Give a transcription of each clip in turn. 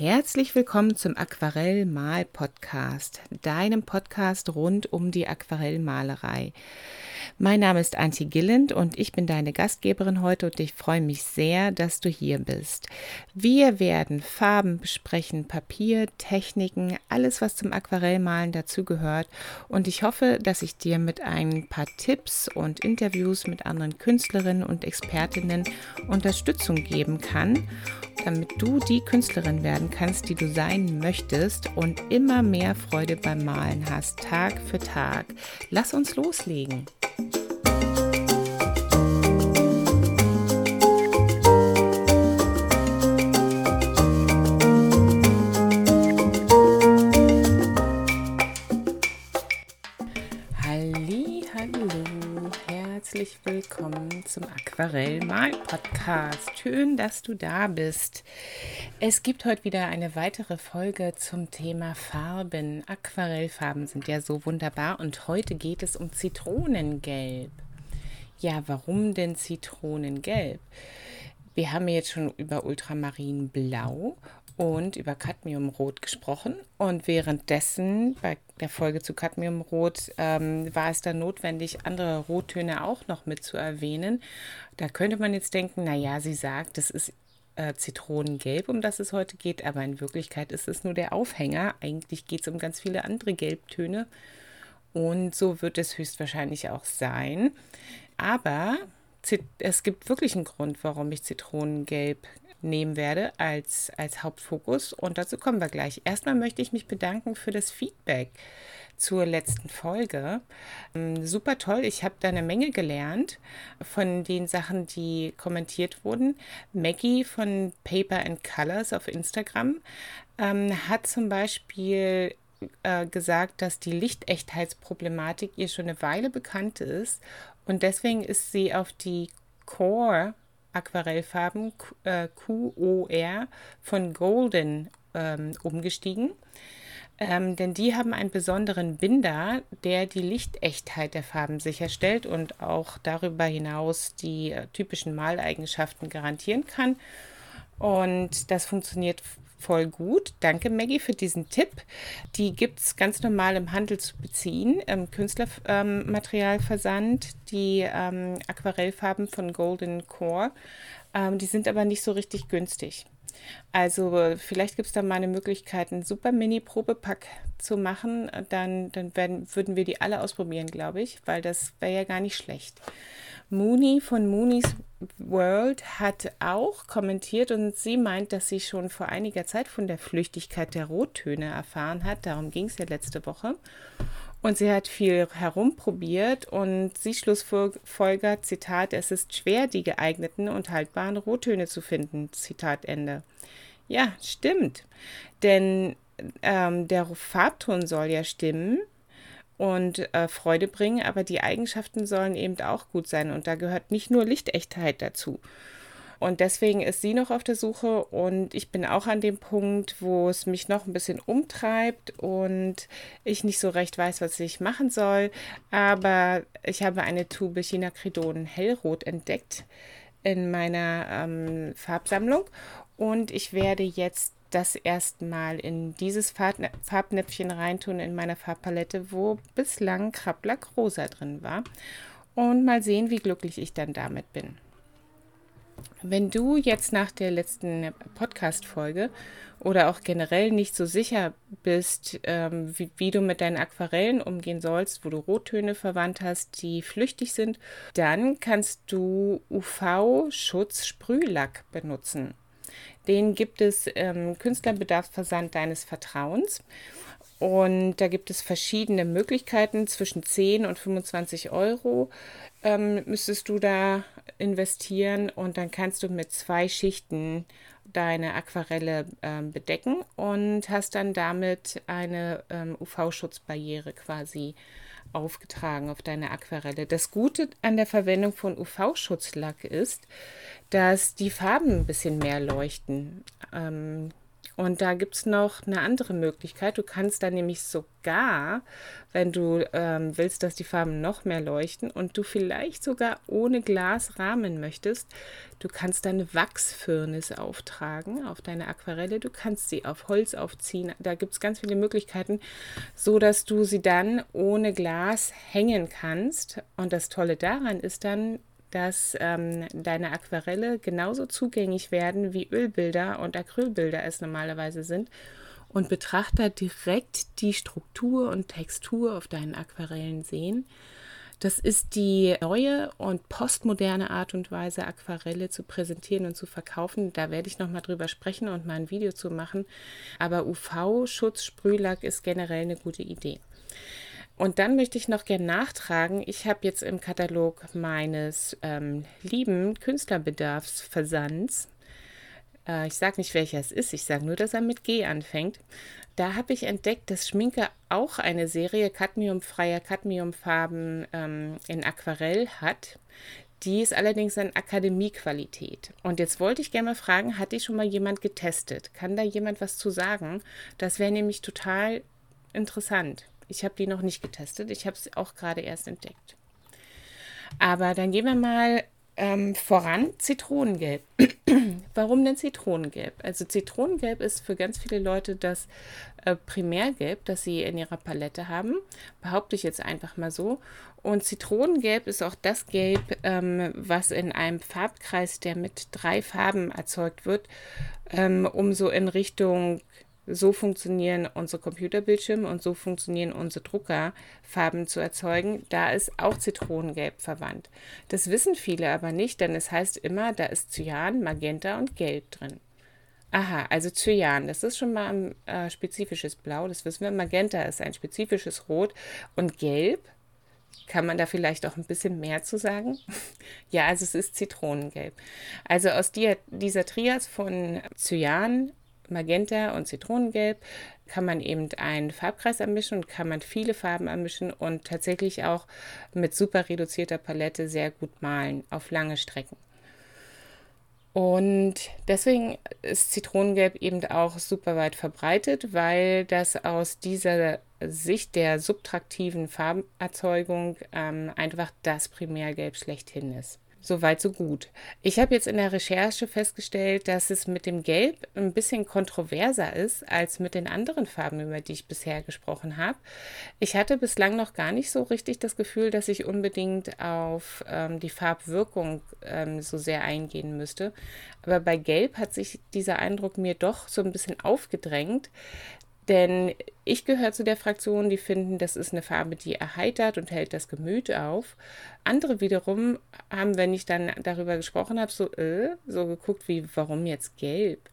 Herzlich willkommen zum Aquarell-Mal-Podcast, deinem Podcast rund um die Aquarellmalerei. Mein Name ist Antje Gilland und ich bin deine Gastgeberin heute und ich freue mich sehr, dass du hier bist. Wir werden Farben besprechen, Papier, Techniken, alles, was zum Aquarellmalen dazugehört und ich hoffe, dass ich dir mit ein paar Tipps und Interviews mit anderen Künstlerinnen und Expertinnen Unterstützung geben kann, damit du die Künstlerin werden kannst, die du sein möchtest und immer mehr Freude beim Malen hast, Tag für Tag. Lass uns loslegen. Thank you. Herzlich willkommen zum Aquarell-Mal-Podcast. Schön, dass du da bist. Es gibt heute wieder eine weitere Folge zum Thema Farben. Aquarellfarben sind ja so wunderbar und heute geht es um Zitronengelb. Ja, warum denn Zitronengelb? Wir haben jetzt schon über Ultramarinblau und über Cadmiumrot gesprochen. Und währenddessen bei der Folge zu Cadmiumrot ähm, war es dann notwendig, andere Rottöne auch noch mit zu erwähnen. Da könnte man jetzt denken, naja, sie sagt, das ist äh, Zitronengelb, um das es heute geht, aber in Wirklichkeit ist es nur der Aufhänger. Eigentlich geht es um ganz viele andere Gelbtöne. Und so wird es höchstwahrscheinlich auch sein. Aber es gibt wirklich einen Grund, warum ich Zitronengelb nehmen werde als, als Hauptfokus. Und dazu kommen wir gleich. Erstmal möchte ich mich bedanken für das Feedback zur letzten Folge. Ähm, super toll, ich habe da eine Menge gelernt von den Sachen, die kommentiert wurden. Maggie von Paper and Colors auf Instagram ähm, hat zum Beispiel äh, gesagt, dass die Lichtechtheitsproblematik ihr schon eine Weile bekannt ist und deswegen ist sie auf die Core Aquarellfarben äh, QOR von Golden ähm, umgestiegen. Ähm, denn die haben einen besonderen Binder, der die Lichtechtheit der Farben sicherstellt und auch darüber hinaus die äh, typischen Maleigenschaften garantieren kann. Und das funktioniert voll gut. Danke, Maggie, für diesen Tipp. Die gibt es ganz normal im Handel zu beziehen, im Künstlermaterialversand, ähm, die ähm, Aquarellfarben von Golden Core. Ähm, die sind aber nicht so richtig günstig. Also vielleicht gibt es da mal eine Möglichkeit, einen super Mini-Probepack zu machen. Dann, dann werden, würden wir die alle ausprobieren, glaube ich, weil das wäre ja gar nicht schlecht. Mooney von Mooney's World hat auch kommentiert und sie meint, dass sie schon vor einiger Zeit von der Flüchtigkeit der Rottöne erfahren hat. Darum ging es ja letzte Woche. Und sie hat viel herumprobiert und sie schlussfolgert, Zitat, es ist schwer, die geeigneten und haltbaren Rottöne zu finden, Zitat Ende. Ja, stimmt. Denn ähm, der Farbton soll ja stimmen, und äh, Freude bringen, aber die Eigenschaften sollen eben auch gut sein und da gehört nicht nur Lichtechtheit dazu. Und deswegen ist sie noch auf der Suche und ich bin auch an dem Punkt, wo es mich noch ein bisschen umtreibt und ich nicht so recht weiß, was ich machen soll. Aber ich habe eine Tube Chinacridon hellrot entdeckt in meiner ähm, Farbsammlung und ich werde jetzt das erstmal in dieses Farbnäpfchen reintun in meiner Farbpalette, wo bislang Krablack rosa drin war. Und mal sehen, wie glücklich ich dann damit bin. Wenn du jetzt nach der letzten Podcast-Folge oder auch generell nicht so sicher bist, ähm, wie, wie, du mit deinen Aquarellen umgehen sollst, wo du Rottöne verwandt hast, die flüchtig sind, dann kannst du UV-Schutz-Sprühlack benutzen. Den gibt es im Künstlerbedarfsversand deines Vertrauens. Und da gibt es verschiedene Möglichkeiten. Zwischen 10 und 25 Euro ähm, müsstest du da investieren und dann kannst du mit zwei Schichten deine Aquarelle ähm, bedecken und hast dann damit eine ähm, UV-Schutzbarriere quasi aufgetragen auf deine Aquarelle. Das Gute an der Verwendung von UV-Schutzlack ist, dass die Farben ein bisschen mehr leuchten. Ähm, Und da gibt es noch eine andere Möglichkeit. Du kannst da nämlich sogar, wenn du ähm, willst, dass die Farben noch mehr leuchten und du vielleicht sogar ohne Glasrahmen möchtest, du kannst deine Wachsfirnis auftragen auf deine Aquarelle. Du kannst sie auf Holz aufziehen. Da gibt es ganz viele Möglichkeiten, so dass du sie dann ohne Glas hängen kannst. Und das Tolle daran ist dann, dass ähm, deine Aquarelle genauso zugänglich werden, wie Ölbilder und Acrylbilder es normalerweise sind und Betrachter direkt die Struktur und Textur auf deinen Aquarellen sehen. Das ist die neue und postmoderne Art und Weise, Aquarelle zu präsentieren und zu verkaufen. Da werde ich nochmal drüber sprechen und mal ein Video zu machen. Aber UV-Schutz, Sprühlack ist generell eine gute Idee. Und dann möchte ich noch gerne nachtragen, ich habe jetzt im Katalog meines ähm, lieben Künstlerbedarfsversands, äh, ich sage nicht, welcher es ist, ich sage nur, dass er mit G anfängt, da habe ich entdeckt, dass Schminke auch eine Serie cadmiumfreier Cadmiumfarben ähm, in Aquarell hat. Die ist allerdings in Akademiequalität. Und jetzt wollte ich gerne mal fragen, hat die schon mal jemand getestet? Kann da jemand was zu sagen? Das wäre nämlich total interessant. Ich habe die noch nicht getestet. Ich habe es auch gerade erst entdeckt. Aber dann gehen wir mal ähm, voran. Zitronengelb. Warum denn Zitronengelb? Also Zitronengelb ist für ganz viele Leute das äh, Primärgelb, das sie in ihrer Palette haben. Behaupte ich jetzt einfach mal so. Und Zitronengelb ist auch das Gelb, ähm, was in einem Farbkreis, der mit drei Farben erzeugt wird, ähm, um so in Richtung so funktionieren unsere Computerbildschirme und so funktionieren unsere Drucker, Farben zu erzeugen. Da ist auch Zitronengelb verwandt. Das wissen viele aber nicht, denn es heißt immer, da ist Cyan, Magenta und Gelb drin. Aha, also Cyan, das ist schon mal ein äh, spezifisches Blau, das wissen wir. Magenta ist ein spezifisches Rot und Gelb, kann man da vielleicht auch ein bisschen mehr zu sagen? ja, also es ist Zitronengelb. Also aus die, dieser Trias von Cyan, Magenta und Zitronengelb kann man eben einen Farbkreis anmischen und kann man viele Farben anmischen und tatsächlich auch mit super reduzierter Palette sehr gut malen auf lange Strecken. Und deswegen ist Zitronengelb eben auch super weit verbreitet, weil das aus dieser Sicht der subtraktiven Farberzeugung ähm, einfach das Primärgelb schlechthin ist. Soweit, so gut. Ich habe jetzt in der Recherche festgestellt, dass es mit dem Gelb ein bisschen kontroverser ist als mit den anderen Farben, über die ich bisher gesprochen habe. Ich hatte bislang noch gar nicht so richtig das Gefühl, dass ich unbedingt auf ähm, die Farbwirkung ähm, so sehr eingehen müsste. Aber bei Gelb hat sich dieser Eindruck mir doch so ein bisschen aufgedrängt, denn ich gehöre zu der Fraktion, die finden, das ist eine Farbe, die erheitert und hält das Gemüt auf. Andere wiederum haben, wenn ich dann darüber gesprochen habe, so, äh, so geguckt, wie, warum jetzt gelb?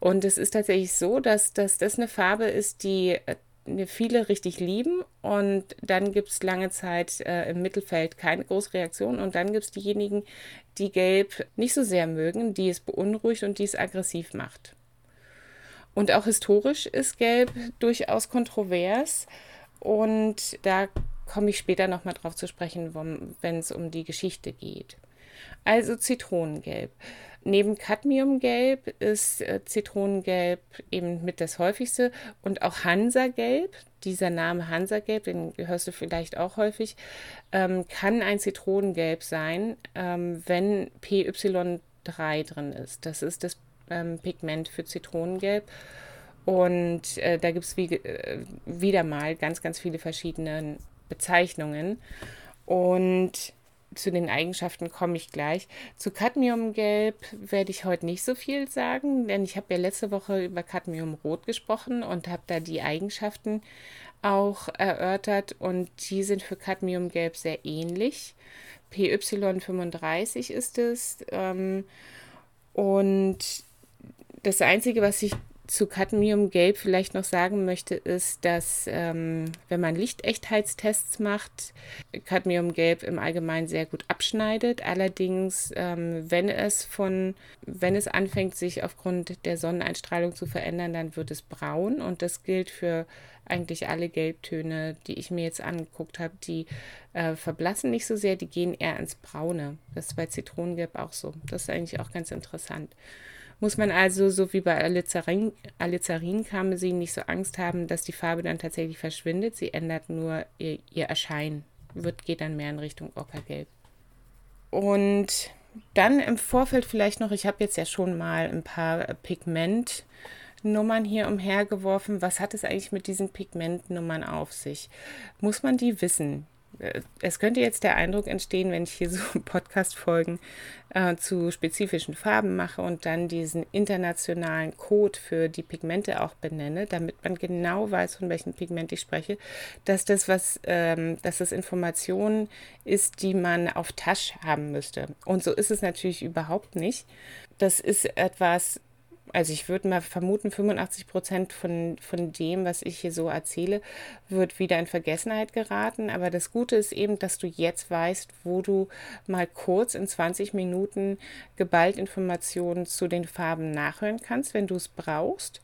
Und es ist tatsächlich so, dass, dass das eine Farbe ist, die äh, viele richtig lieben und dann gibt es lange Zeit äh, im Mittelfeld keine große Reaktion und dann gibt es diejenigen, die Gelb nicht so sehr mögen, die es beunruhigt und die es aggressiv macht. Und auch historisch ist Gelb durchaus kontrovers. Und da komme ich später nochmal drauf zu sprechen, wenn es um die Geschichte geht. Also Zitronengelb. Neben Cadmiumgelb ist äh, Zitronengelb eben mit das häufigste und auch Hansagelb, dieser Name Hansagelb, den hörst du vielleicht auch häufig, ähm, kann ein Zitronengelb sein, ähm, wenn PY3 drin ist. Das ist das ähm, Pigment für Zitronengelb. Und äh, da gibt es wie, äh, wieder mal ganz, ganz viele verschiedene Bezeichnungen. Und zu den Eigenschaften komme ich gleich. Zu Cadmiumgelb werde ich heute nicht so viel sagen, denn ich habe ja letzte Woche über Cadmiumrot gesprochen und habe da die Eigenschaften auch erörtert und die sind für Cadmiumgelb sehr ähnlich. PY35 ist es. Ähm, und das Einzige, was ich zu Cadmiumgelb vielleicht noch sagen möchte, ist, dass ähm, wenn man Lichtechtheitstests macht, Cadmiumgelb im Allgemeinen sehr gut abschneidet. Allerdings, ähm, wenn es von, wenn es anfängt, sich aufgrund der Sonneneinstrahlung zu verändern, dann wird es braun und das gilt für eigentlich alle Gelbtöne, die ich mir jetzt angeguckt habe, die äh, verblassen nicht so sehr, die gehen eher ins Braune. Das ist bei Zitronengelb auch so. Das ist eigentlich auch ganz interessant. Muss man also, so wie bei Alizarin, Alizarin nicht so Angst haben, dass die Farbe dann tatsächlich verschwindet. Sie ändert nur ihr, ihr Erscheinen, wird, geht dann mehr in Richtung Ockergelb. Und dann im Vorfeld vielleicht noch, ich habe jetzt ja schon mal ein paar Pigmentnummern hier umhergeworfen. Was hat es eigentlich mit diesen Pigmentnummern auf sich? Muss man die wissen? Es könnte jetzt der Eindruck entstehen, wenn ich hier so Podcast-Folgen äh, zu spezifischen Farben mache und dann diesen internationalen Code für die Pigmente auch benenne, damit man genau weiß, von welchem Pigment ich spreche, dass das was, ähm, dass das Informationen ist, die man auf Tasch haben müsste. Und so ist es natürlich überhaupt nicht. Das ist etwas, also ich würde mal vermuten, 85 Prozent von, von dem, was ich hier so erzähle, wird wieder in Vergessenheit geraten. Aber das Gute ist eben, dass du jetzt weißt, wo du mal kurz in 20 Minuten geballt Informationen zu den Farben nachhören kannst, wenn du es brauchst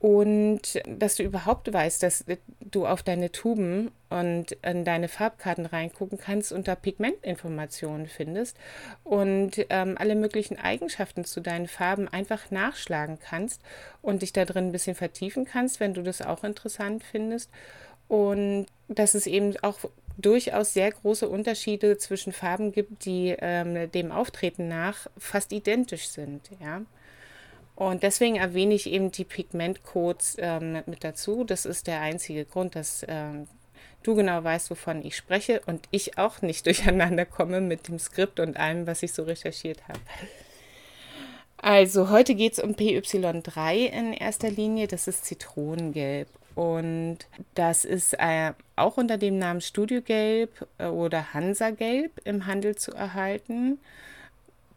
und dass du überhaupt weißt, dass du auf deine Tuben und in deine Farbkarten reingucken kannst und da Pigmentinformationen findest und ähm, alle möglichen Eigenschaften zu deinen Farben einfach nachschlagen kannst und dich da drin ein bisschen vertiefen kannst, wenn du das auch interessant findest. Und dass es eben auch durchaus sehr große Unterschiede zwischen Farben gibt, die ähm, dem Auftreten nach fast identisch sind. Ja. Und deswegen erwähne ich eben die Pigmentcodes ähm, mit dazu. Das ist der einzige Grund, dass ähm, du genau weißt, wovon ich spreche und ich auch nicht durcheinander komme mit dem Skript und allem, was ich so recherchiert habe. Also heute geht es um PY3 in erster Linie. Das ist Zitronengelb. Und das ist äh, auch unter dem Namen Studiogelb äh, oder Hansagelb im Handel zu erhalten.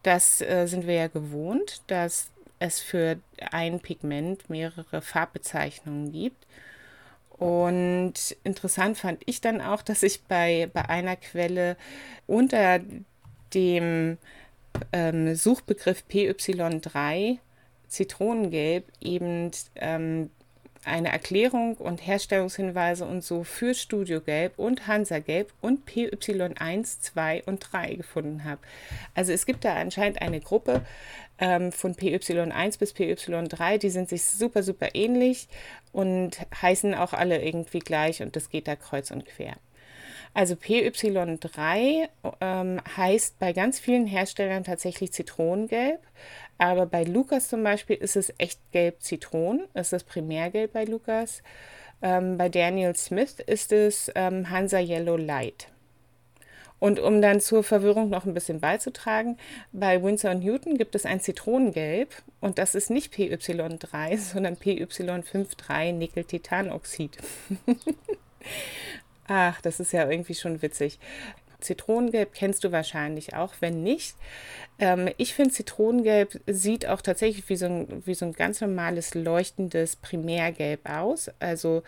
Das äh, sind wir ja gewohnt, dass es für ein Pigment mehrere Farbbezeichnungen gibt. Und interessant fand ich dann auch, dass ich bei, bei einer Quelle unter dem ähm, Suchbegriff PY3 Zitronengelb eben ähm, eine Erklärung und Herstellungshinweise und so für Studiogelb und Hansagelb und PY1, 2 und 3 gefunden habe. Also es gibt da anscheinend eine Gruppe ähm, von PY1 bis PY3, die sind sich super, super ähnlich und heißen auch alle irgendwie gleich und das geht da kreuz und quer. Also PY3 ähm, heißt bei ganz vielen Herstellern tatsächlich Zitronengelb, aber bei Lukas zum Beispiel ist es echt gelb Zitron, ist das Primärgelb bei Lukas. Ähm, bei Daniel Smith ist es ähm, Hansa Yellow Light. Und um dann zur Verwirrung noch ein bisschen beizutragen, bei Winsor Newton gibt es ein Zitronengelb und das ist nicht PY3, sondern PY53 Nickel-Titanoxid. Ach, das ist ja irgendwie schon witzig. Zitronengelb kennst du wahrscheinlich auch. Wenn nicht, ähm, ich finde Zitronengelb sieht auch tatsächlich wie so, ein, wie so ein ganz normales leuchtendes Primärgelb aus. Also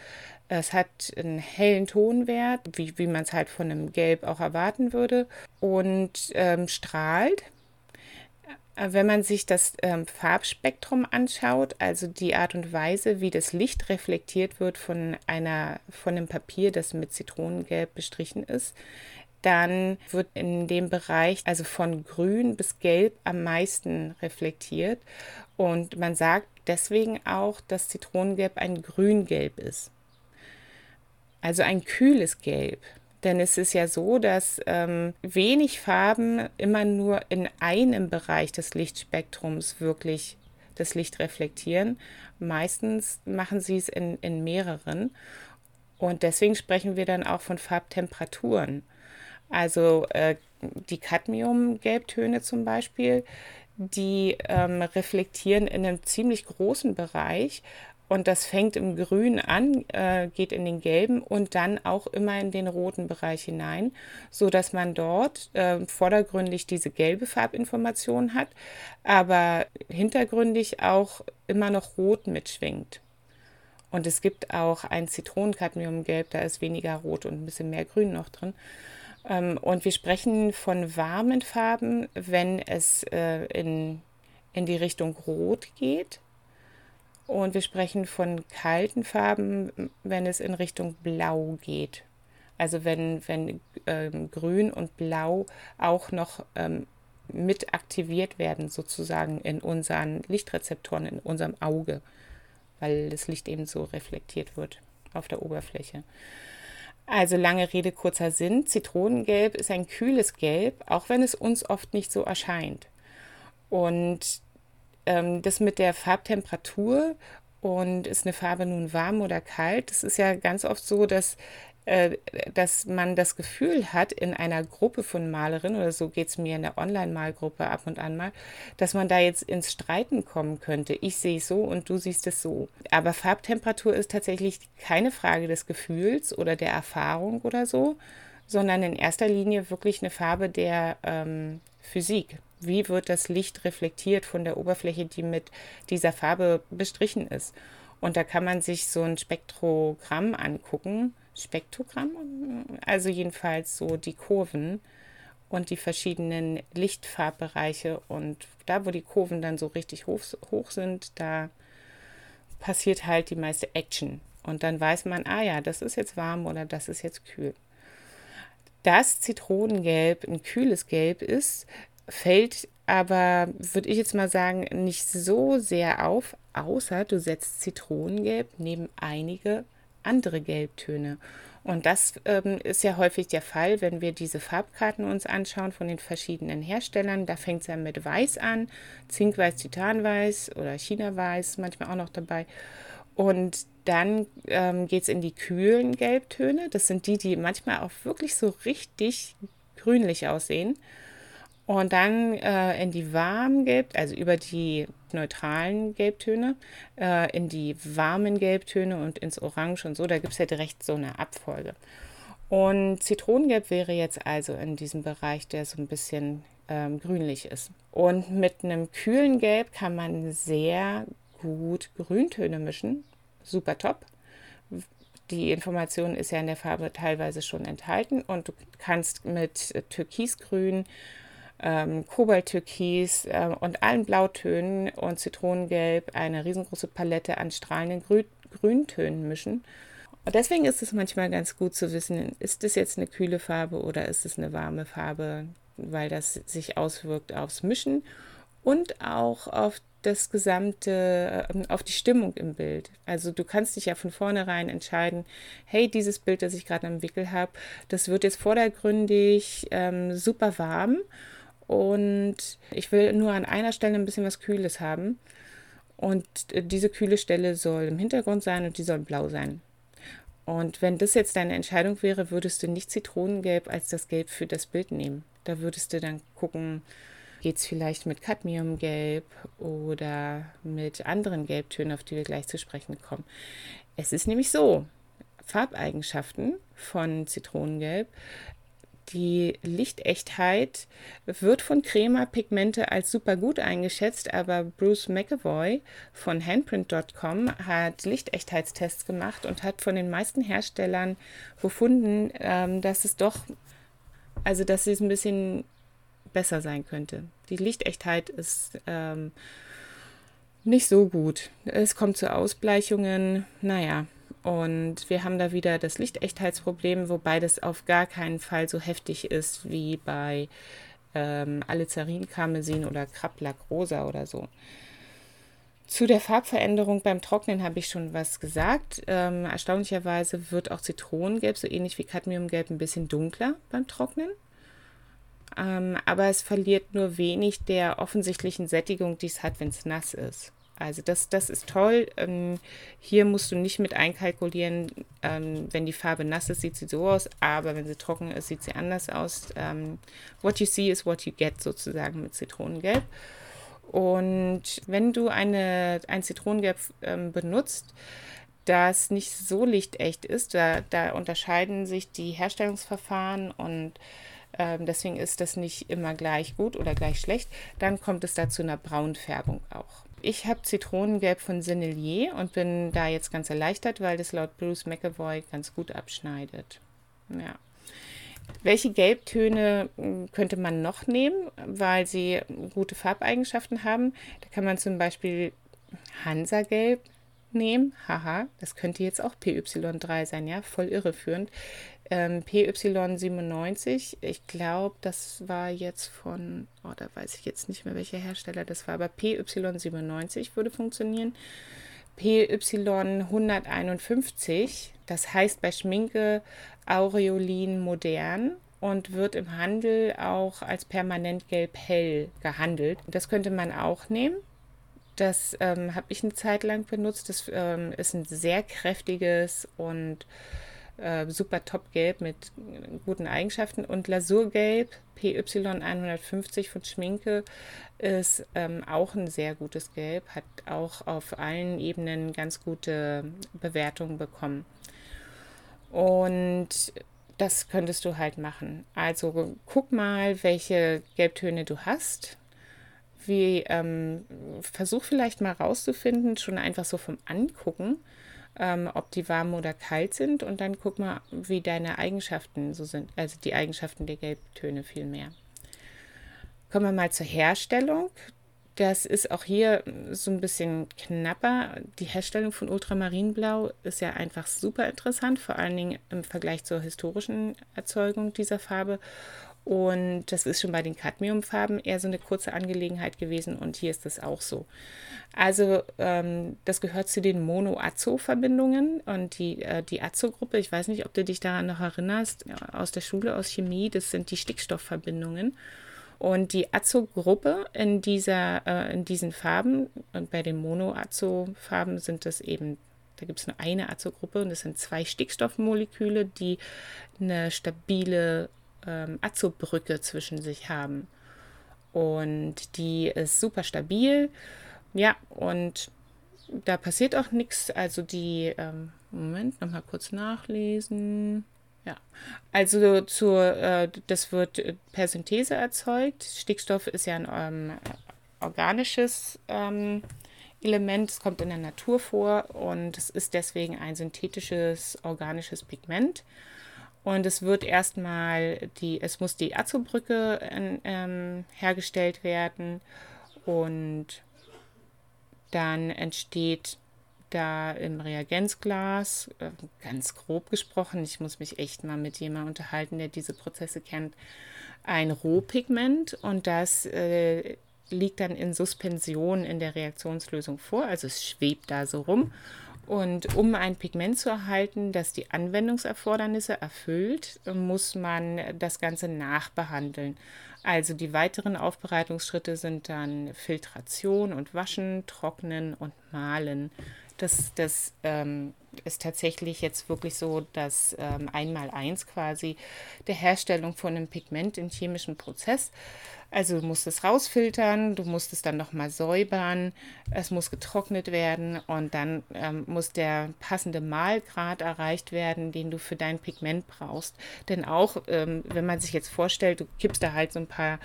es hat einen hellen Tonwert, wie, wie man es halt von einem Gelb auch erwarten würde und ähm, strahlt. Äh, wenn man sich das ähm, Farbspektrum anschaut, also die Art und Weise, wie das Licht reflektiert wird von einer von einem Papier, das mit Zitronengelb bestrichen ist, dann wird in dem Bereich, also von grün bis gelb, am meisten reflektiert. Und man sagt deswegen auch, dass Zitronengelb ein Grüngelb ist. Also ein kühles Gelb. Denn es ist ja so, dass ähm, wenig Farben immer nur in einem Bereich des Lichtspektrums wirklich das Licht reflektieren. Meistens machen sie es in, in mehreren. Und deswegen sprechen wir dann auch von Farbtemperaturen. Also äh, die Cadmium-Gelbtöne zum Beispiel, die ähm, reflektieren in einem ziemlich großen Bereich. Und das fängt im Grün an, äh, geht in den gelben und dann auch immer in den roten Bereich hinein, so dass man dort äh, vordergründig diese gelbe Farbinformation hat, aber hintergründig auch immer noch rot mitschwingt. Und es gibt auch ein Zitronenkadmiumgelb, da ist weniger rot und ein bisschen mehr grün noch drin. Ähm, und wir sprechen von warmen Farben, wenn es äh, in, in die Richtung Rot geht. Und wir sprechen von kalten Farben, wenn es in Richtung Blau geht. Also wenn, wenn ähm, Grün und Blau auch noch ähm, mit aktiviert werden, sozusagen in unseren Lichtrezeptoren, in unserem Auge, weil das Licht eben so reflektiert wird auf der Oberfläche. Also lange Rede, kurzer Sinn. Zitronengelb ist ein kühles Gelb, auch wenn es uns oft nicht so erscheint. Und ähm, das mit der Farbtemperatur und ist eine Farbe nun warm oder kalt, das ist ja ganz oft so, dass dass man das Gefühl hat, in einer Gruppe von Malerinnen, oder so geht es mir in der Online-Malgruppe ab und an mal, dass man da jetzt ins Streiten kommen könnte. Ich sehe es so und du siehst es so. Aber Farbtemperatur ist tatsächlich keine Frage des Gefühls oder der Erfahrung oder so, sondern in erster Linie wirklich eine Farbe der ähm, Physik. Wie wird das Licht reflektiert von der Oberfläche, die mit dieser Farbe bestrichen ist? Und da kann man sich so ein Spektrogramm angucken Spektrogramm, also jedenfalls so die Kurven und die verschiedenen Lichtfarbbereiche. Und da, wo die Kurven dann so richtig hoch, hoch sind, da passiert halt die meiste Action. Und dann weiß man, ah ja, das ist jetzt warm oder das ist jetzt kühl. Dass Zitronengelb ein kühles Gelb ist, fällt aber, würde ich jetzt mal sagen, nicht so sehr auf, außer du setzt Zitronengelb neben einige andere Gelbtöne. Und das ähm, ist ja häufig der Fall, wenn wir diese Farbkarten uns anschauen von den verschiedenen Herstellern. Da fängt es ja mit Weiß an, Zinkweiß, Titanweiß oder China-Weiß, manchmal auch noch dabei. Und dann ähm, geht es in die kühlen Gelbtöne. Das sind die, die manchmal auch wirklich so richtig grünlich aussehen. Und dann äh, in die warmen Gelb, also über die neutralen Gelbtöne, äh, in die warmen Gelbtöne und ins Orange und so. Da gibt es ja direkt so eine Abfolge. Und Zitronengelb wäre jetzt also in diesem Bereich, der so ein bisschen ähm, grünlich ist. Und mit einem kühlen Gelb kann man sehr gut Grüntöne mischen. Super top. Die Information ist ja in der Farbe teilweise schon enthalten und du kannst mit Türkisgrün ähm, Kobalttürkis äh, und allen Blautönen und Zitronengelb eine riesengroße Palette an strahlenden Grü Grüntönen mischen. Und deswegen ist es manchmal ganz gut zu wissen, ist es jetzt eine kühle Farbe oder ist es eine warme Farbe, weil das sich auswirkt aufs Mischen und auch auf das gesamte, ähm, auf die Stimmung im Bild. Also du kannst dich ja von vornherein entscheiden, hey, dieses Bild, das ich gerade am Wickel habe, das wird jetzt vordergründig ähm, super warm und ich will nur an einer Stelle ein bisschen was Kühles haben. Und diese kühle Stelle soll im Hintergrund sein und die soll blau sein. Und wenn das jetzt deine Entscheidung wäre, würdest du nicht Zitronengelb als das Gelb für das Bild nehmen. Da würdest du dann gucken, geht es vielleicht mit Cadmiumgelb oder mit anderen Gelbtönen, auf die wir gleich zu sprechen kommen. Es ist nämlich so, Farbeigenschaften von Zitronengelb die Lichtechtheit wird von Crema Pigmente als super gut eingeschätzt, aber Bruce McAvoy von Handprint.com hat Lichtechtheitstests gemacht und hat von den meisten Herstellern gefunden, ähm, dass es doch, also dass es ein bisschen besser sein könnte. Die Lichtechtheit ist ähm, nicht so gut. Es kommt zu Ausbleichungen. Naja, und wir haben da wieder das Lichtechtheitsproblem, wobei das auf gar keinen Fall so heftig ist wie bei ähm, Alizarin-Karmesin oder Krablack Rosa oder so. Zu der Farbveränderung beim Trocknen habe ich schon was gesagt. Ähm, erstaunlicherweise wird auch Zitronengelb, so ähnlich wie Cadmiumgelb, ein bisschen dunkler beim Trocknen. Ähm, aber es verliert nur wenig der offensichtlichen Sättigung, die es hat, wenn es nass ist. Also das, das ist toll. Ähm, hier musst du nicht mit einkalkulieren, ähm, wenn die Farbe nass ist, sieht sie so aus, aber wenn sie trocken ist, sieht sie anders aus. Ähm, what you see is what you get sozusagen mit Zitronengelb. Und wenn du eine, ein Zitronengelb ähm, benutzt, das nicht so lichtecht ist, da, da unterscheiden sich die Herstellungsverfahren und ähm, deswegen ist das nicht immer gleich gut oder gleich schlecht, dann kommt es da zu einer Braunfärbung auch. Ich habe Zitronengelb von Sennelier und bin da jetzt ganz erleichtert, weil das laut Bruce McAvoy ganz gut abschneidet. Ja. Welche Gelbtöne hm, könnte man noch nehmen, weil sie gute Farbeigenschaften haben? Da kann man zum Beispiel Hansagelb nehmen. Haha, das könnte jetzt auch PY3 sein, ja, voll irreführend. Ähm, PY97, ich glaube, das war jetzt von, oh, da weiß ich jetzt nicht mehr, welcher Hersteller das war, aber PY97 würde funktionieren. PY151, das heißt bei Schminke Aureolin modern und wird im Handel auch als permanent gelb hell gehandelt. Das könnte man auch nehmen. Das ähm, habe ich eine Zeit lang benutzt. Das ähm, ist ein sehr kräftiges und äh, super Topgelb mit guten Eigenschaften. Und Lasurgelb PY150 von Schminke ist ähm, auch ein sehr gutes Gelb, hat auch auf allen Ebenen ganz gute Bewertungen bekommen. Und das könntest du halt machen. Also guck mal, welche Gelbtöne du hast wie ähm, versuch vielleicht mal rauszufinden, schon einfach so vom Angucken, ähm, ob die warm oder kalt sind und dann guck mal, wie deine Eigenschaften so sind, also die Eigenschaften der Gelbtöne vielmehr. Kommen wir mal zur Herstellung. Das ist auch hier so ein bisschen knapper. Die Herstellung von Ultramarinblau ist ja einfach super interessant, vor allen Dingen im Vergleich zur historischen Erzeugung dieser Farbe. Und das ist schon bei den Cadmiumfarben eher so eine kurze Angelegenheit gewesen und hier ist das auch so. Also ähm, das gehört zu den Mono-Azo-Verbindungen und die, äh, die Azo-Gruppe, ich weiß nicht, ob du dich daran noch erinnerst, aus der Schule, aus Chemie, das sind die Stickstoffverbindungen. Und die Azo-Gruppe in, äh, in diesen Farben und bei den Mono-Azo-Farben sind das eben da gibt es nur eine Azo-Gruppe und das sind zwei Stickstoffmoleküle, die eine stabile ähm, Azo-Brücke zwischen sich haben. Und die ist super stabil. Ja, und da passiert auch nichts. Also die, ähm, Moment, nochmal kurz nachlesen. Ja, also zur, äh, das wird per Synthese erzeugt. Stickstoff ist ja ein ähm, organisches ähm, Element, es kommt in der Natur vor und es ist deswegen ein synthetisches organisches Pigment. Und es wird erstmal die, es muss die Azo-Brücke ähm, hergestellt werden. Und dann entsteht da im Reagenzglas, äh, ganz grob gesprochen, ich muss mich echt mal mit jemandem unterhalten, der diese Prozesse kennt, ein Rohpigment. Und das äh, liegt dann in Suspension in der Reaktionslösung vor, also es schwebt da so rum und um ein Pigment zu erhalten, das die Anwendungserfordernisse erfüllt, muss man das Ganze nachbehandeln. Also die weiteren Aufbereitungsschritte sind dann Filtration und Waschen, Trocknen und Malen. Das, das ähm, ist tatsächlich jetzt wirklich so das ähm, Einmaleins quasi der Herstellung von einem Pigment im chemischen Prozess. Also du musst es rausfiltern, du musst es dann nochmal säubern, es muss getrocknet werden und dann ähm, muss der passende Malgrad erreicht werden, den du für dein Pigment brauchst. Denn auch, ähm, wenn man sich jetzt vorstellt, du kippst da halt so ein paar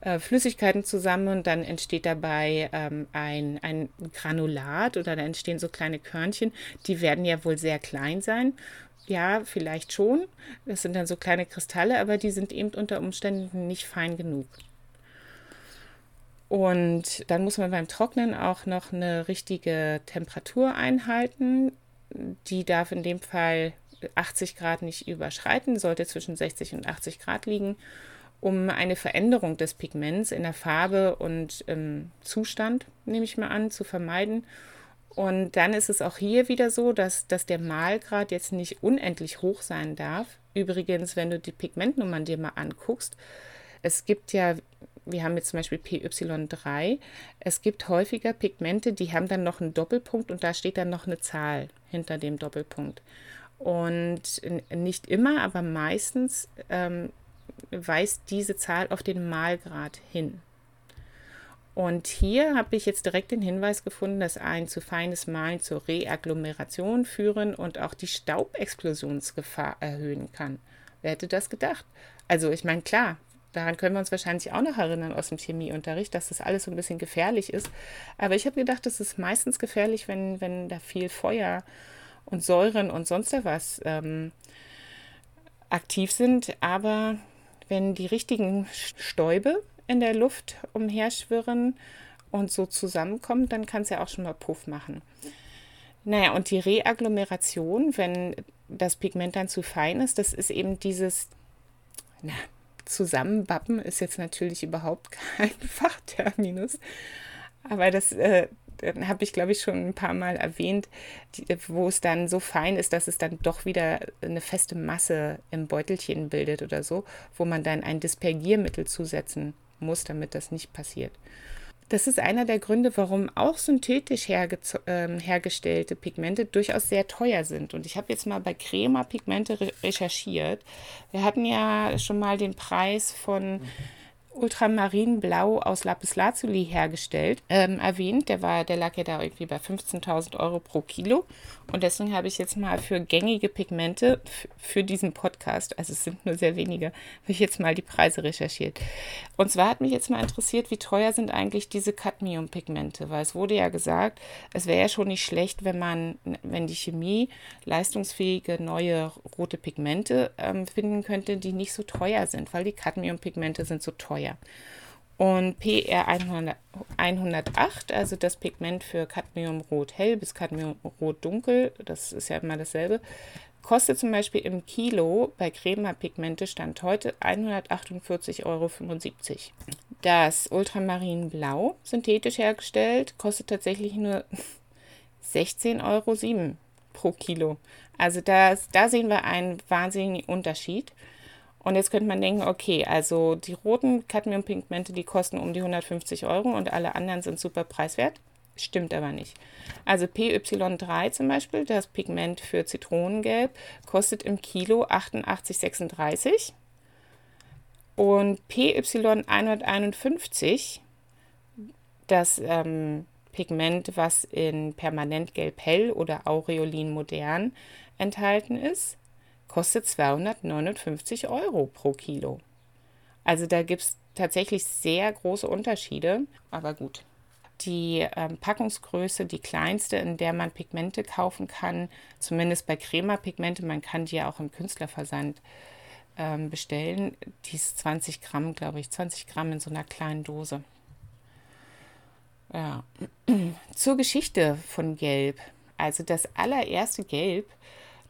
äh, Flüssigkeiten zusammen und dann entsteht dabei ähm, ein, ein Granulat oder da entstehen so kleine Körnchen, die werden ja wohl sehr klein sein ja, vielleicht schon. Das sind dann so kleine Kristalle, aber die sind eben unter Umständen nicht fein genug. Und dann muss man beim Trocknen auch noch eine richtige Temperatur einhalten. Die darf in dem Fall 80 Grad nicht überschreiten, sollte zwischen 60 und 80 Grad liegen, um eine Veränderung des Pigments in der Farbe und im Zustand, nehme ich mal an, zu vermeiden. Und dann ist es auch hier wieder so, dass, dass der Malgrad jetzt nicht unendlich hoch sein darf. Übrigens, wenn du die Pigmentnummern dir mal anguckst, es gibt ja wir haben jetzt zum Beispiel PY3. Es gibt häufiger Pigmente, die haben dann noch einen Doppelpunkt und da steht dann noch eine Zahl hinter dem Doppelpunkt. Und nicht immer, aber meistens ähm, weist diese Zahl auf den Malgrad hin. Und hier habe ich jetzt direkt den Hinweis gefunden, dass ein zu feines Malen zur Reagglomeration führen und auch die Staubexplosionsgefahr erhöhen kann. Wer hätte das gedacht? Also ich meine, klar, daran können wir uns wahrscheinlich auch noch erinnern aus dem Chemieunterricht, dass das alles so ein bisschen gefährlich ist. Aber ich habe gedacht, das ist meistens gefährlich, wenn, wenn da viel Feuer und Säuren und sonst was ähm, aktiv sind. Aber wenn die richtigen Stäube in der Luft umherschwirren und so zusammenkommen, dann kann es ja auch schon mal Puff machen. Naja, und die Reagglomeration, wenn das Pigment dann zu fein ist, das ist eben dieses, na, Zusammenbappen ist jetzt natürlich überhaupt kein Fachterminus, aber das äh, habe ich, glaube ich, schon ein paar Mal erwähnt, die, wo es dann so fein ist, dass es dann doch wieder eine feste Masse im Beutelchen bildet oder so, wo man dann ein Dispergiermittel zusetzen muss, damit das nicht passiert. Das ist einer der Gründe, warum auch synthetisch herge äh, hergestellte Pigmente durchaus sehr teuer sind. Und ich habe jetzt mal bei Crema Pigmente re recherchiert. Wir hatten ja schon mal den Preis von mhm Ultramarinblau aus Lapislazuli hergestellt, ähm, erwähnt. Der, war, der lag ja da irgendwie bei 15.000 Euro pro Kilo. Und deswegen habe ich jetzt mal für gängige Pigmente für diesen Podcast, also es sind nur sehr wenige, habe ich jetzt mal die Preise recherchiert. Und zwar hat mich jetzt mal interessiert, wie teuer sind eigentlich diese Cadmium-Pigmente, weil es wurde ja gesagt, es wäre ja schon nicht schlecht, wenn man, wenn die Chemie leistungsfähige neue rote Pigmente ähm, finden könnte, die nicht so teuer sind, weil die Cadmium-Pigmente sind so teuer. Und PR 108, also das Pigment für Cadmiumrot hell bis Cadmiumrot dunkel, das ist ja immer dasselbe, kostet zum Beispiel im Kilo bei Crema Pigmente Stand heute 148,75 Euro. Das Ultramarinblau, synthetisch hergestellt, kostet tatsächlich nur 16,07 Euro pro Kilo. Also das, da sehen wir einen wahnsinnigen Unterschied. Und jetzt könnte man denken, okay, also die roten Cadmium-Pigmente, die kosten um die 150 Euro und alle anderen sind super preiswert. Stimmt aber nicht. Also PY3 zum Beispiel, das Pigment für Zitronengelb, kostet im Kilo 88,36. Und PY151, das ähm, Pigment, was in Permanentgelb hell oder Aureolin modern enthalten ist, kostet 259 Euro pro Kilo. Also da gibt es tatsächlich sehr große Unterschiede, aber gut. Die ähm, Packungsgröße, die kleinste, in der man Pigmente kaufen kann, zumindest bei Crema-Pigmente, man kann die ja auch im Künstlerversand ähm, bestellen, die ist 20 Gramm, glaube ich, 20 Gramm in so einer kleinen Dose. Ja. Zur Geschichte von Gelb. Also das allererste Gelb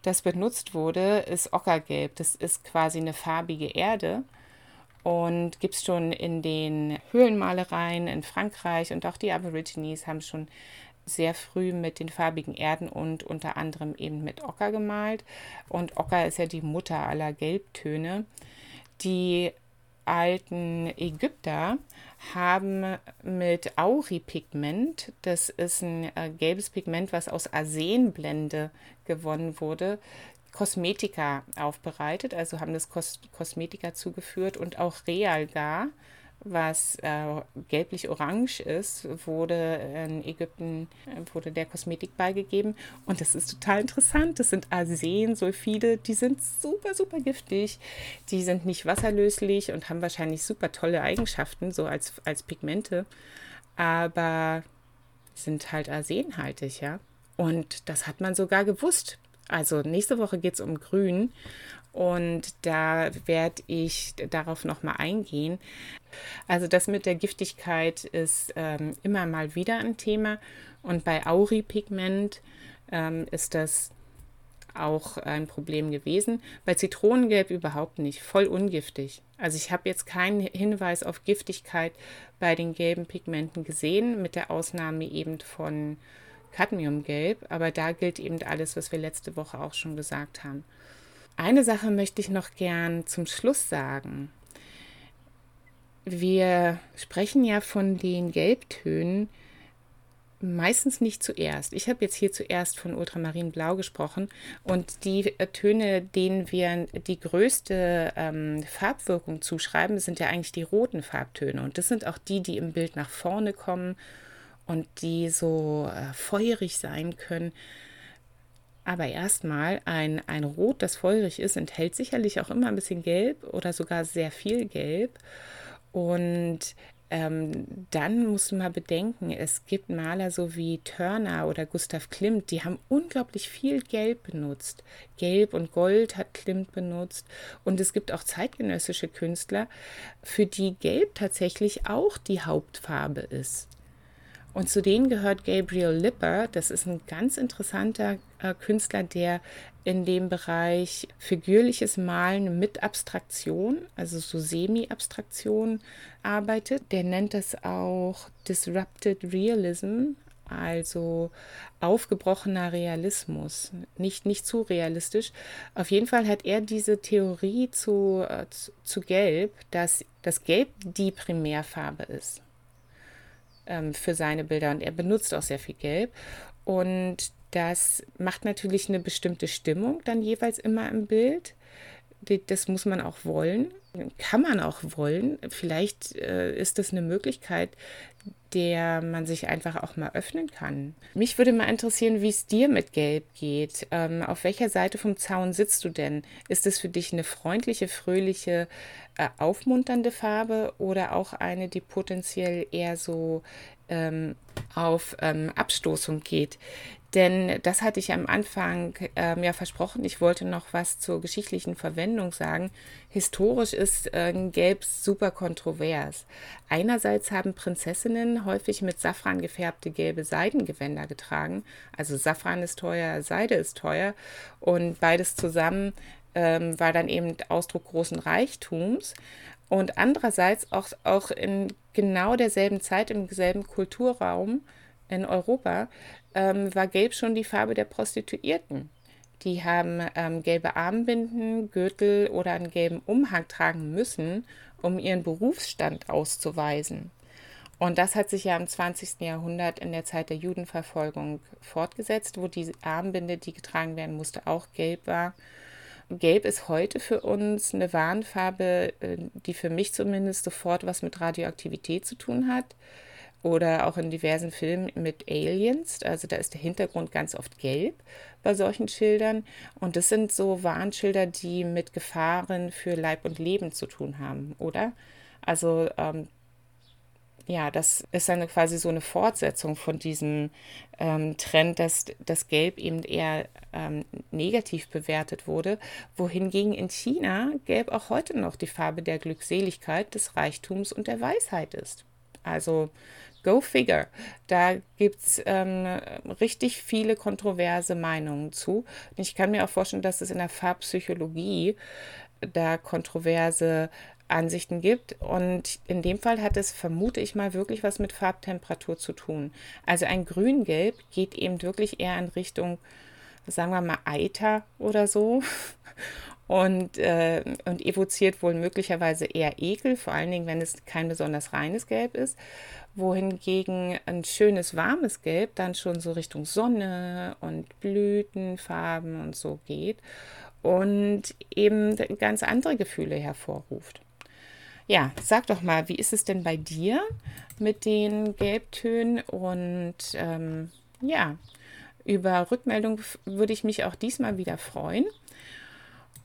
das benutzt wurde, ist Ockergelb. Das ist quasi eine farbige Erde und gibt es schon in den Höhlenmalereien in Frankreich und auch die Aborigines haben schon sehr früh mit den farbigen Erden und unter anderem eben mit Ocker gemalt. Und Ocker ist ja die Mutter aller Gelbtöne. Die alten Ägypter haben mit Auripigment, das ist ein äh, gelbes Pigment, was aus Arsenblende gewonnen wurde, Kosmetika aufbereitet, also haben das Kos Kosmetika zugeführt und auch Realgar, was äh, gelblich-orange ist, wurde in Ägypten wurde der Kosmetik beigegeben. Und das ist total interessant. Das sind Arsensulfide, die sind super, super giftig. Die sind nicht wasserlöslich und haben wahrscheinlich super tolle Eigenschaften, so als, als Pigmente. Aber sind halt arsenhaltig, ja. Und das hat man sogar gewusst. Also nächste Woche geht es um Grün und da werde ich darauf nochmal eingehen. Also das mit der Giftigkeit ist ähm, immer mal wieder ein Thema. Und bei Auripigment ähm, ist das auch ein Problem gewesen. Bei Zitronengelb überhaupt nicht, voll ungiftig. Also ich habe jetzt keinen Hinweis auf Giftigkeit bei den gelben Pigmenten gesehen, mit der Ausnahme eben von Cadmiumgelb. Aber da gilt eben alles, was wir letzte Woche auch schon gesagt haben. Eine Sache möchte ich noch gern zum Schluss sagen. Wir sprechen ja von den Gelbtönen meistens nicht zuerst. Ich habe jetzt hier zuerst von Ultramarinblau gesprochen und die äh, Töne, denen wir die größte ähm, Farbwirkung zuschreiben, sind ja eigentlich die roten Farbtöne und das sind auch die, die im Bild nach vorne kommen und die so äh, feurig sein können. Aber erstmal, ein, ein Rot, das feurig ist, enthält sicherlich auch immer ein bisschen Gelb oder sogar sehr viel Gelb. Und ähm, dann muss man bedenken, es gibt Maler so wie Turner oder Gustav Klimt, die haben unglaublich viel Gelb benutzt. Gelb und Gold hat Klimt benutzt. Und es gibt auch zeitgenössische Künstler, für die Gelb tatsächlich auch die Hauptfarbe ist. Und zu denen gehört Gabriel Lipper. Das ist ein ganz interessanter äh, Künstler, der in dem Bereich figürliches Malen mit Abstraktion, also so Semi-Abstraktion arbeitet. Der nennt das auch Disrupted Realism, also aufgebrochener Realismus, nicht, nicht zu realistisch. Auf jeden Fall hat er diese Theorie zu, äh, zu, zu Gelb, dass das Gelb die Primärfarbe ist ähm, für seine Bilder und er benutzt auch sehr viel Gelb. Und das macht natürlich eine bestimmte Stimmung dann jeweils immer im Bild. Das muss man auch wollen, kann man auch wollen. Vielleicht äh, ist das eine Möglichkeit, der man sich einfach auch mal öffnen kann. Mich würde mal interessieren, wie es dir mit Gelb geht. Ähm, auf welcher Seite vom Zaun sitzt du denn? Ist es für dich eine freundliche, fröhliche, äh, aufmunternde Farbe oder auch eine, die potenziell eher so ähm, auf ähm, Abstoßung geht? Denn das hatte ich am Anfang ähm, ja versprochen. Ich wollte noch was zur geschichtlichen Verwendung sagen. Historisch ist äh, Gelb super kontrovers. Einerseits haben Prinzessinnen häufig mit Safran gefärbte gelbe Seidengewänder getragen. Also Safran ist teuer, Seide ist teuer. Und beides zusammen ähm, war dann eben Ausdruck großen Reichtums. Und andererseits auch, auch in genau derselben Zeit, im selben Kulturraum in Europa, ähm, war Gelb schon die Farbe der Prostituierten. Die haben ähm, gelbe Armbinden, Gürtel oder einen gelben Umhang tragen müssen, um ihren Berufsstand auszuweisen. Und das hat sich ja im 20. Jahrhundert in der Zeit der Judenverfolgung fortgesetzt, wo die Armbinde, die getragen werden musste, auch gelb war. Gelb ist heute für uns eine Warnfarbe, äh, die für mich zumindest sofort was mit Radioaktivität zu tun hat oder auch in diversen Filmen mit Aliens. Also da ist der Hintergrund ganz oft gelb bei solchen Schildern. Und das sind so Warnschilder, die mit Gefahren für Leib und Leben zu tun haben, oder? Also ähm, ja, das ist dann quasi so eine Fortsetzung von diesem ähm, Trend, dass das Gelb eben eher ähm, negativ bewertet wurde, wohingegen in China Gelb auch heute noch die Farbe der Glückseligkeit, des Reichtums und der Weisheit ist. Also Go figure. Da gibt es ähm, richtig viele kontroverse Meinungen zu. Und ich kann mir auch vorstellen, dass es in der Farbpsychologie da kontroverse Ansichten gibt. Und in dem Fall hat es, vermute ich mal, wirklich was mit Farbtemperatur zu tun. Also ein Grün-Gelb geht eben wirklich eher in Richtung, sagen wir mal, Eiter oder so. Und, äh, und evoziert wohl möglicherweise eher Ekel, vor allen Dingen, wenn es kein besonders reines Gelb ist wohingegen ein schönes warmes Gelb dann schon so Richtung Sonne und Blütenfarben und so geht und eben ganz andere Gefühle hervorruft. Ja, sag doch mal, wie ist es denn bei dir mit den Gelbtönen? Und ähm, ja, über Rückmeldung würde ich mich auch diesmal wieder freuen.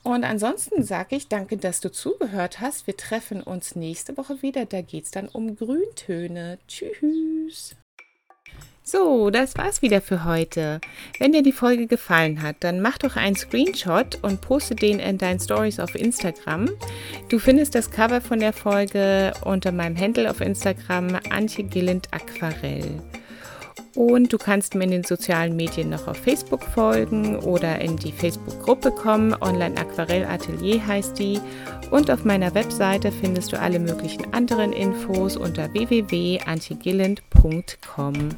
Und ansonsten sage ich danke, dass du zugehört hast. Wir treffen uns nächste Woche wieder. Da geht es dann um Grüntöne. Tschüss. So, das war's wieder für heute. Wenn dir die Folge gefallen hat, dann mach doch einen Screenshot und poste den in deinen Stories auf Instagram. Du findest das Cover von der Folge unter meinem Handle auf Instagram Antje Gilland Aquarell. Und du kannst mir in den sozialen Medien noch auf Facebook folgen oder in die Facebook-Gruppe kommen. Online Aquarell Atelier heißt die. Und auf meiner Webseite findest du alle möglichen anderen Infos unter www.antigilland.com.